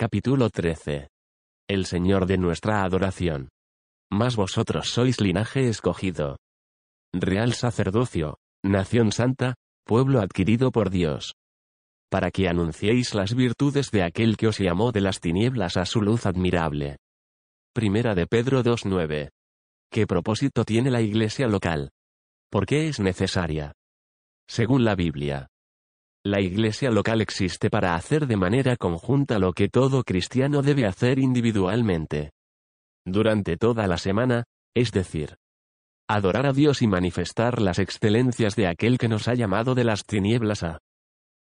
Capítulo 13. El Señor de nuestra adoración. Mas vosotros sois linaje escogido. Real sacerdocio, nación santa, pueblo adquirido por Dios. Para que anunciéis las virtudes de aquel que os llamó de las tinieblas a su luz admirable. Primera de Pedro 2.9. ¿Qué propósito tiene la iglesia local? ¿Por qué es necesaria? Según la Biblia, la iglesia local existe para hacer de manera conjunta lo que todo cristiano debe hacer individualmente. Durante toda la semana, es decir, adorar a Dios y manifestar las excelencias de aquel que nos ha llamado de las tinieblas a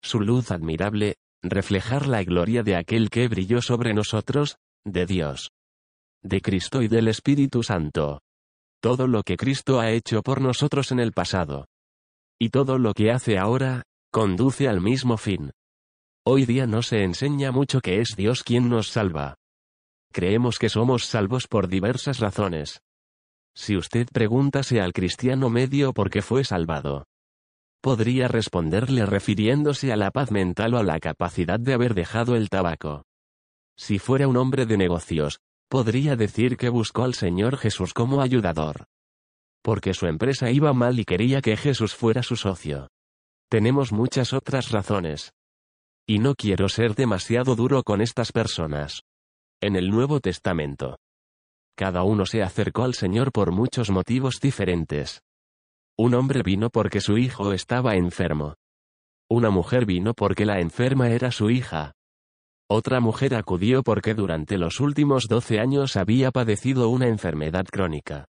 su luz admirable, reflejar la gloria de aquel que brilló sobre nosotros, de Dios, de Cristo y del Espíritu Santo. Todo lo que Cristo ha hecho por nosotros en el pasado. Y todo lo que hace ahora, conduce al mismo fin. Hoy día no se enseña mucho que es Dios quien nos salva. Creemos que somos salvos por diversas razones. Si usted pregúntase al cristiano medio por qué fue salvado, podría responderle refiriéndose a la paz mental o a la capacidad de haber dejado el tabaco. Si fuera un hombre de negocios, podría decir que buscó al Señor Jesús como ayudador. Porque su empresa iba mal y quería que Jesús fuera su socio. Tenemos muchas otras razones. Y no quiero ser demasiado duro con estas personas. En el Nuevo Testamento. Cada uno se acercó al Señor por muchos motivos diferentes. Un hombre vino porque su hijo estaba enfermo. Una mujer vino porque la enferma era su hija. Otra mujer acudió porque durante los últimos doce años había padecido una enfermedad crónica.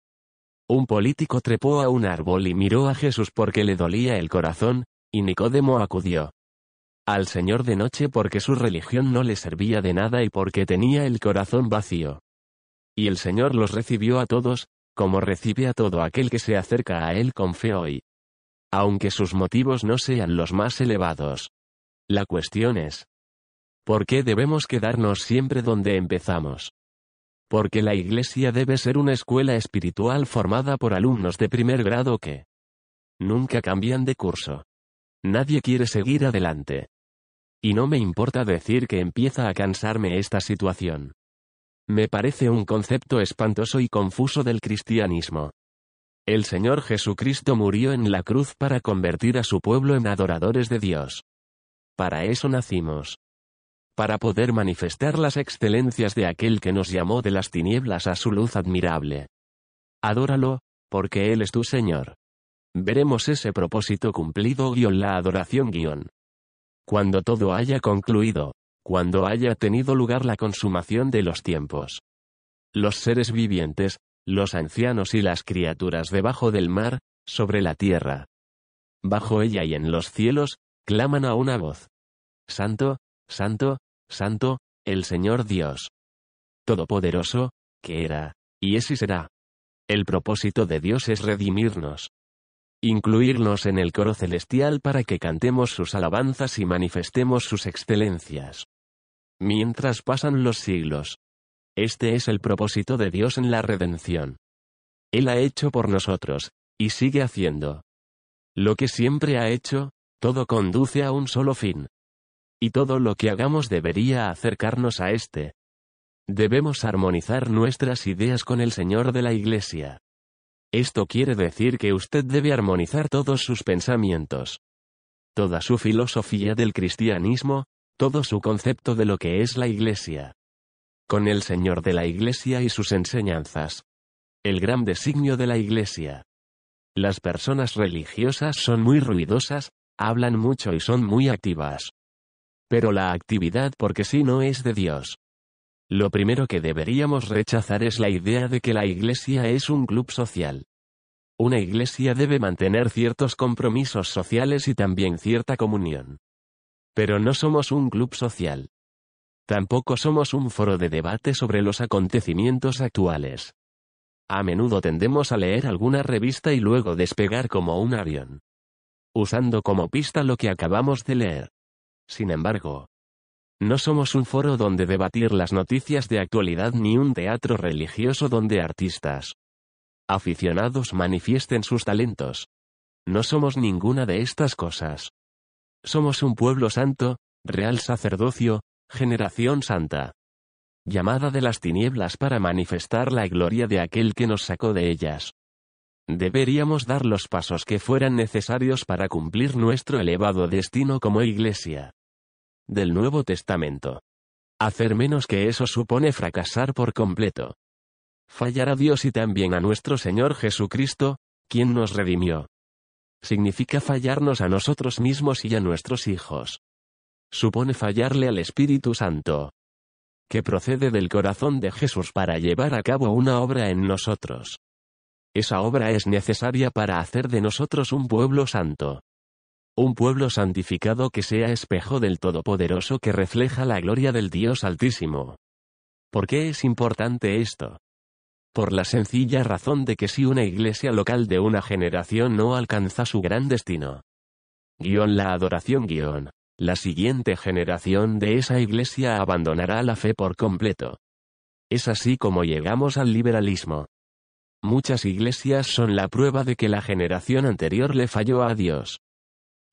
Un político trepó a un árbol y miró a Jesús porque le dolía el corazón, y Nicodemo acudió al Señor de noche porque su religión no le servía de nada y porque tenía el corazón vacío. Y el Señor los recibió a todos, como recibe a todo aquel que se acerca a Él con fe hoy. Aunque sus motivos no sean los más elevados. La cuestión es, ¿por qué debemos quedarnos siempre donde empezamos? Porque la Iglesia debe ser una escuela espiritual formada por alumnos de primer grado que nunca cambian de curso. Nadie quiere seguir adelante. Y no me importa decir que empieza a cansarme esta situación. Me parece un concepto espantoso y confuso del cristianismo. El Señor Jesucristo murió en la cruz para convertir a su pueblo en adoradores de Dios. Para eso nacimos. Para poder manifestar las excelencias de aquel que nos llamó de las tinieblas a su luz admirable. Adóralo, porque Él es tu Señor. Veremos ese propósito cumplido guion la adoración guion. Cuando todo haya concluido, cuando haya tenido lugar la consumación de los tiempos. Los seres vivientes, los ancianos y las criaturas debajo del mar, sobre la tierra. Bajo ella y en los cielos, claman a una voz. Santo, Santo, Santo, el Señor Dios. Todopoderoso, que era, y es y será. El propósito de Dios es redimirnos, incluirnos en el coro celestial para que cantemos sus alabanzas y manifestemos sus excelencias. Mientras pasan los siglos. Este es el propósito de Dios en la redención. Él ha hecho por nosotros, y sigue haciendo. Lo que siempre ha hecho, todo conduce a un solo fin. Y todo lo que hagamos debería acercarnos a este. Debemos armonizar nuestras ideas con el Señor de la Iglesia. Esto quiere decir que usted debe armonizar todos sus pensamientos. Toda su filosofía del cristianismo, todo su concepto de lo que es la Iglesia. Con el Señor de la Iglesia y sus enseñanzas. El gran designio de la Iglesia. Las personas religiosas son muy ruidosas, hablan mucho y son muy activas. Pero la actividad porque sí no es de Dios. Lo primero que deberíamos rechazar es la idea de que la iglesia es un club social. Una iglesia debe mantener ciertos compromisos sociales y también cierta comunión. Pero no somos un club social. Tampoco somos un foro de debate sobre los acontecimientos actuales. A menudo tendemos a leer alguna revista y luego despegar como un avión. Usando como pista lo que acabamos de leer. Sin embargo, no somos un foro donde debatir las noticias de actualidad ni un teatro religioso donde artistas aficionados manifiesten sus talentos. No somos ninguna de estas cosas. Somos un pueblo santo, real sacerdocio, generación santa. Llamada de las tinieblas para manifestar la gloria de aquel que nos sacó de ellas. Deberíamos dar los pasos que fueran necesarios para cumplir nuestro elevado destino como iglesia. Del Nuevo Testamento. Hacer menos que eso supone fracasar por completo. Fallar a Dios y también a nuestro Señor Jesucristo, quien nos redimió. Significa fallarnos a nosotros mismos y a nuestros hijos. Supone fallarle al Espíritu Santo. Que procede del corazón de Jesús para llevar a cabo una obra en nosotros. Esa obra es necesaria para hacer de nosotros un pueblo santo. Un pueblo santificado que sea espejo del Todopoderoso que refleja la gloria del Dios Altísimo. ¿Por qué es importante esto? Por la sencilla razón de que si una iglesia local de una generación no alcanza su gran destino, guion la adoración guion, la siguiente generación de esa iglesia abandonará la fe por completo. Es así como llegamos al liberalismo. Muchas iglesias son la prueba de que la generación anterior le falló a Dios.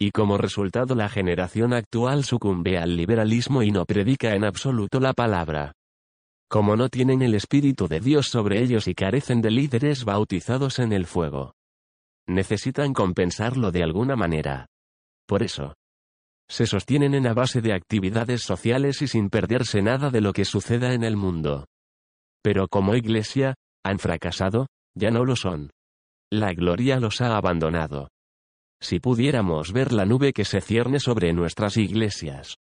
Y como resultado la generación actual sucumbe al liberalismo y no predica en absoluto la palabra. Como no tienen el Espíritu de Dios sobre ellos y carecen de líderes bautizados en el fuego. Necesitan compensarlo de alguna manera. Por eso. Se sostienen en la base de actividades sociales y sin perderse nada de lo que suceda en el mundo. Pero como iglesia, han fracasado, ya no lo son. La gloria los ha abandonado. Si pudiéramos ver la nube que se cierne sobre nuestras iglesias.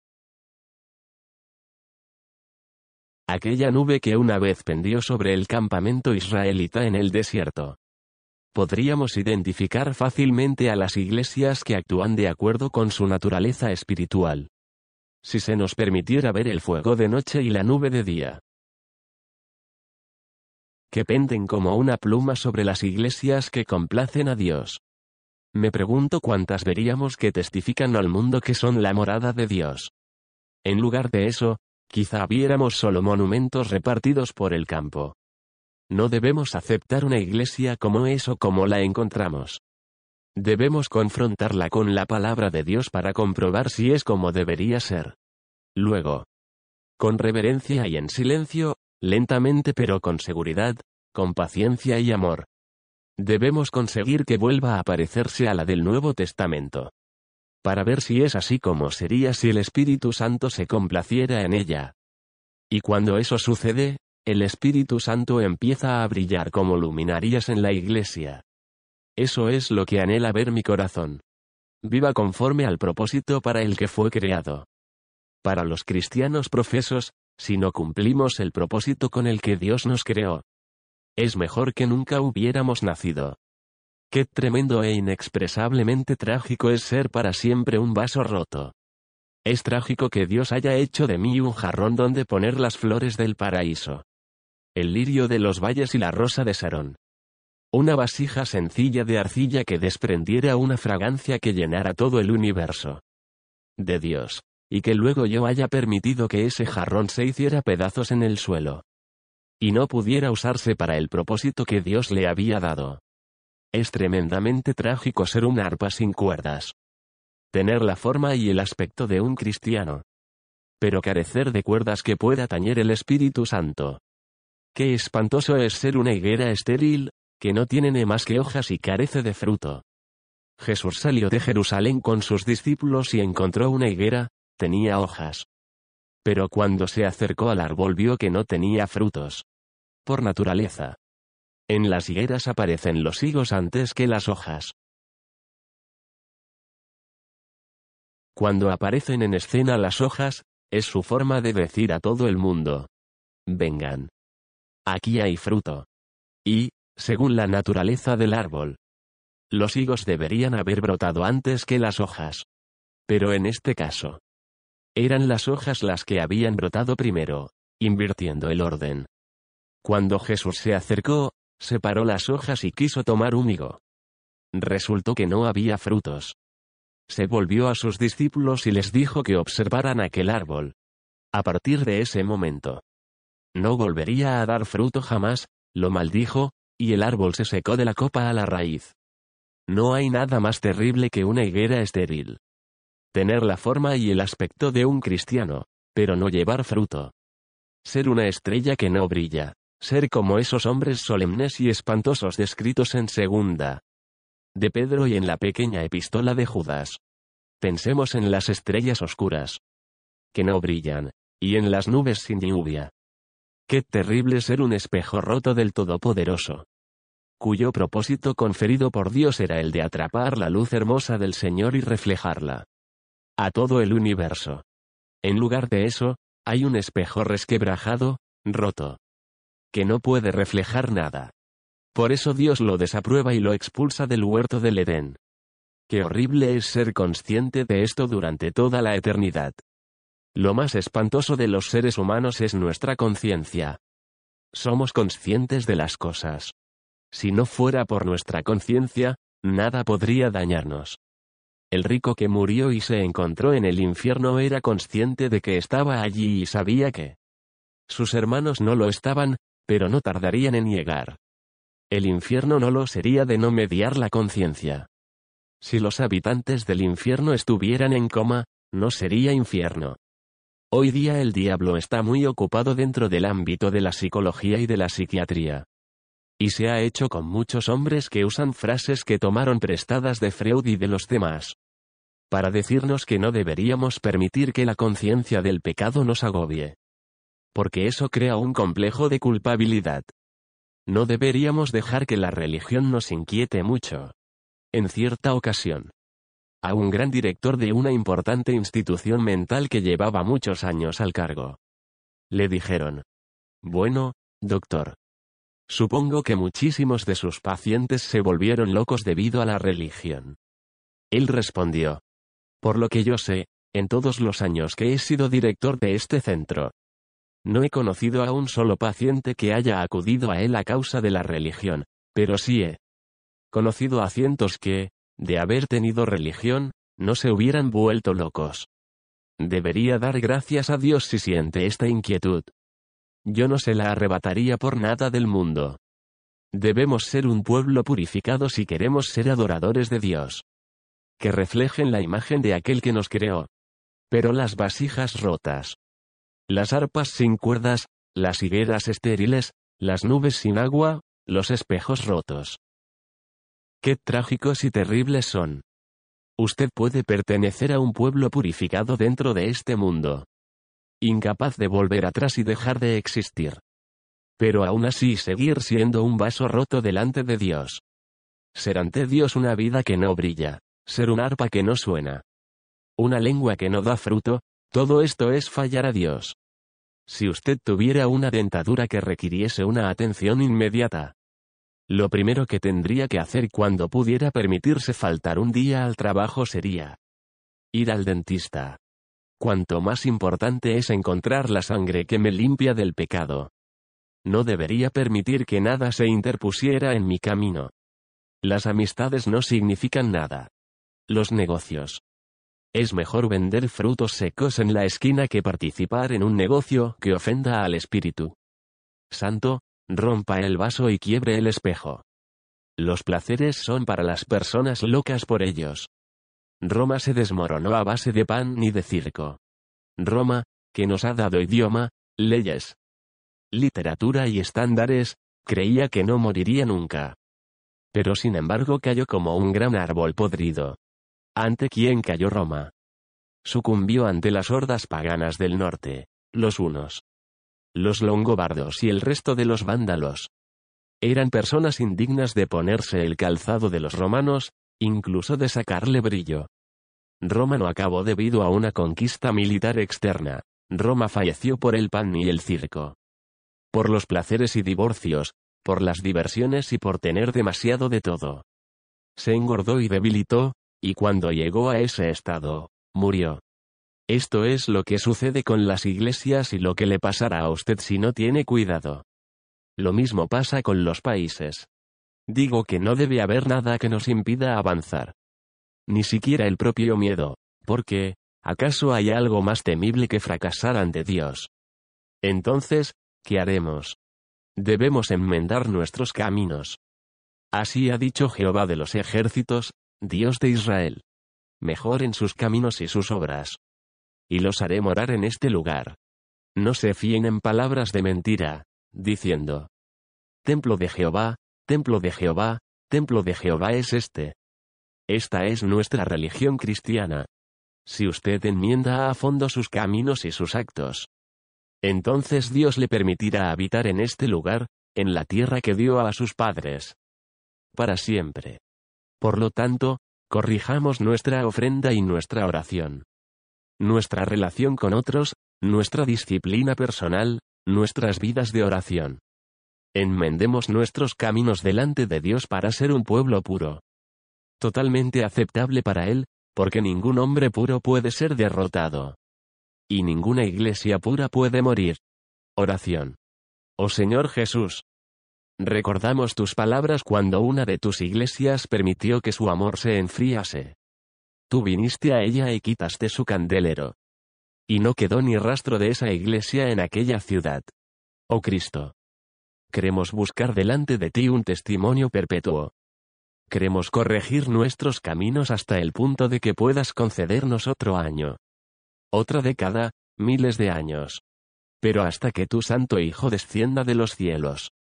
Aquella nube que una vez pendió sobre el campamento israelita en el desierto. Podríamos identificar fácilmente a las iglesias que actúan de acuerdo con su naturaleza espiritual. Si se nos permitiera ver el fuego de noche y la nube de día que penden como una pluma sobre las iglesias que complacen a Dios. Me pregunto cuántas veríamos que testifican al mundo que son la morada de Dios. En lugar de eso, quizá viéramos solo monumentos repartidos por el campo. No debemos aceptar una iglesia como eso como la encontramos. Debemos confrontarla con la palabra de Dios para comprobar si es como debería ser. Luego, con reverencia y en silencio, lentamente pero con seguridad, con paciencia y amor. Debemos conseguir que vuelva a parecerse a la del Nuevo Testamento. Para ver si es así como sería si el Espíritu Santo se complaciera en ella. Y cuando eso sucede, el Espíritu Santo empieza a brillar como luminarias en la iglesia. Eso es lo que anhela ver mi corazón. Viva conforme al propósito para el que fue creado. Para los cristianos profesos, si no cumplimos el propósito con el que Dios nos creó. Es mejor que nunca hubiéramos nacido. Qué tremendo e inexpresablemente trágico es ser para siempre un vaso roto. Es trágico que Dios haya hecho de mí un jarrón donde poner las flores del paraíso. El lirio de los valles y la rosa de Sarón. Una vasija sencilla de arcilla que desprendiera una fragancia que llenara todo el universo. De Dios y que luego yo haya permitido que ese jarrón se hiciera pedazos en el suelo. Y no pudiera usarse para el propósito que Dios le había dado. Es tremendamente trágico ser un arpa sin cuerdas. Tener la forma y el aspecto de un cristiano. Pero carecer de cuerdas que pueda tañer el Espíritu Santo. Qué espantoso es ser una higuera estéril, que no tiene más que hojas y carece de fruto. Jesús salió de Jerusalén con sus discípulos y encontró una higuera, tenía hojas. Pero cuando se acercó al árbol vio que no tenía frutos. Por naturaleza. En las higueras aparecen los higos antes que las hojas. Cuando aparecen en escena las hojas, es su forma de decir a todo el mundo. Vengan. Aquí hay fruto. Y, según la naturaleza del árbol, los higos deberían haber brotado antes que las hojas. Pero en este caso, eran las hojas las que habían brotado primero, invirtiendo el orden. Cuando Jesús se acercó, separó las hojas y quiso tomar un higo. Resultó que no había frutos. Se volvió a sus discípulos y les dijo que observaran aquel árbol. A partir de ese momento, no volvería a dar fruto jamás, lo maldijo, y el árbol se secó de la copa a la raíz. No hay nada más terrible que una higuera estéril tener la forma y el aspecto de un cristiano, pero no llevar fruto. Ser una estrella que no brilla, ser como esos hombres solemnes y espantosos descritos en segunda de Pedro y en la pequeña epístola de Judas. Pensemos en las estrellas oscuras, que no brillan, y en las nubes sin lluvia. Qué terrible ser un espejo roto del Todopoderoso, cuyo propósito conferido por Dios era el de atrapar la luz hermosa del Señor y reflejarla a todo el universo. En lugar de eso, hay un espejo resquebrajado, roto, que no puede reflejar nada. Por eso Dios lo desaprueba y lo expulsa del huerto del Edén. Qué horrible es ser consciente de esto durante toda la eternidad. Lo más espantoso de los seres humanos es nuestra conciencia. Somos conscientes de las cosas. Si no fuera por nuestra conciencia, nada podría dañarnos. El rico que murió y se encontró en el infierno era consciente de que estaba allí y sabía que sus hermanos no lo estaban, pero no tardarían en llegar. El infierno no lo sería de no mediar la conciencia. Si los habitantes del infierno estuvieran en coma, no sería infierno. Hoy día el diablo está muy ocupado dentro del ámbito de la psicología y de la psiquiatría. Y se ha hecho con muchos hombres que usan frases que tomaron prestadas de Freud y de los demás. Para decirnos que no deberíamos permitir que la conciencia del pecado nos agobie. Porque eso crea un complejo de culpabilidad. No deberíamos dejar que la religión nos inquiete mucho. En cierta ocasión, a un gran director de una importante institución mental que llevaba muchos años al cargo. Le dijeron, bueno, doctor. Supongo que muchísimos de sus pacientes se volvieron locos debido a la religión. Él respondió, por lo que yo sé, en todos los años que he sido director de este centro, no he conocido a un solo paciente que haya acudido a él a causa de la religión, pero sí he conocido a cientos que, de haber tenido religión, no se hubieran vuelto locos. Debería dar gracias a Dios si siente esta inquietud. Yo no se la arrebataría por nada del mundo. Debemos ser un pueblo purificado si queremos ser adoradores de Dios. Que reflejen la imagen de aquel que nos creó. Pero las vasijas rotas. Las arpas sin cuerdas, las higueras estériles, las nubes sin agua, los espejos rotos. Qué trágicos y terribles son. Usted puede pertenecer a un pueblo purificado dentro de este mundo. Incapaz de volver atrás y dejar de existir. Pero aún así seguir siendo un vaso roto delante de Dios. Ser ante Dios una vida que no brilla. Ser un arpa que no suena. Una lengua que no da fruto, todo esto es fallar a Dios. Si usted tuviera una dentadura que requiriese una atención inmediata, lo primero que tendría que hacer cuando pudiera permitirse faltar un día al trabajo sería ir al dentista. Cuanto más importante es encontrar la sangre que me limpia del pecado. No debería permitir que nada se interpusiera en mi camino. Las amistades no significan nada. Los negocios. Es mejor vender frutos secos en la esquina que participar en un negocio que ofenda al espíritu. Santo, rompa el vaso y quiebre el espejo. Los placeres son para las personas locas por ellos. Roma se desmoronó a base de pan ni de circo. Roma, que nos ha dado idioma, leyes, literatura y estándares, creía que no moriría nunca. Pero sin embargo cayó como un gran árbol podrido. ¿Ante quién cayó Roma? Sucumbió ante las hordas paganas del norte, los unos los longobardos y el resto de los vándalos. Eran personas indignas de ponerse el calzado de los romanos, incluso de sacarle brillo. Roma no acabó debido a una conquista militar externa, Roma falleció por el pan y el circo. Por los placeres y divorcios, por las diversiones y por tener demasiado de todo. Se engordó y debilitó, y cuando llegó a ese estado, murió. Esto es lo que sucede con las iglesias y lo que le pasará a usted si no tiene cuidado. Lo mismo pasa con los países. Digo que no debe haber nada que nos impida avanzar. Ni siquiera el propio miedo, porque, ¿acaso hay algo más temible que fracasar ante Dios? Entonces, ¿qué haremos? Debemos enmendar nuestros caminos. Así ha dicho Jehová de los ejércitos, Dios de Israel. Mejoren sus caminos y sus obras y los haré morar en este lugar. No se fíen en palabras de mentira, diciendo. Templo de Jehová, templo de Jehová, templo de Jehová es este. Esta es nuestra religión cristiana. Si usted enmienda a fondo sus caminos y sus actos, entonces Dios le permitirá habitar en este lugar, en la tierra que dio a sus padres. Para siempre. Por lo tanto, corrijamos nuestra ofrenda y nuestra oración. Nuestra relación con otros, nuestra disciplina personal, nuestras vidas de oración. Enmendemos nuestros caminos delante de Dios para ser un pueblo puro. Totalmente aceptable para Él, porque ningún hombre puro puede ser derrotado. Y ninguna iglesia pura puede morir. Oración. Oh Señor Jesús. Recordamos tus palabras cuando una de tus iglesias permitió que su amor se enfriase. Tú viniste a ella y quitaste su candelero. Y no quedó ni rastro de esa iglesia en aquella ciudad. Oh Cristo. Queremos buscar delante de ti un testimonio perpetuo. Queremos corregir nuestros caminos hasta el punto de que puedas concedernos otro año. Otra década, miles de años. Pero hasta que tu Santo Hijo descienda de los cielos.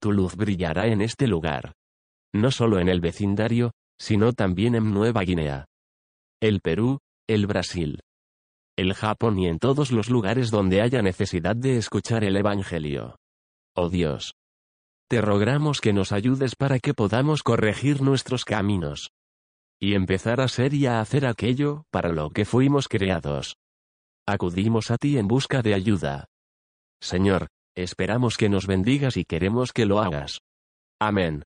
Tu luz brillará en este lugar. No solo en el vecindario, sino también en Nueva Guinea. El Perú, el Brasil. El Japón y en todos los lugares donde haya necesidad de escuchar el Evangelio. Oh Dios, te rogamos que nos ayudes para que podamos corregir nuestros caminos. Y empezar a ser y a hacer aquello, para lo que fuimos creados. Acudimos a ti en busca de ayuda. Señor, esperamos que nos bendigas y queremos que lo hagas. Amén.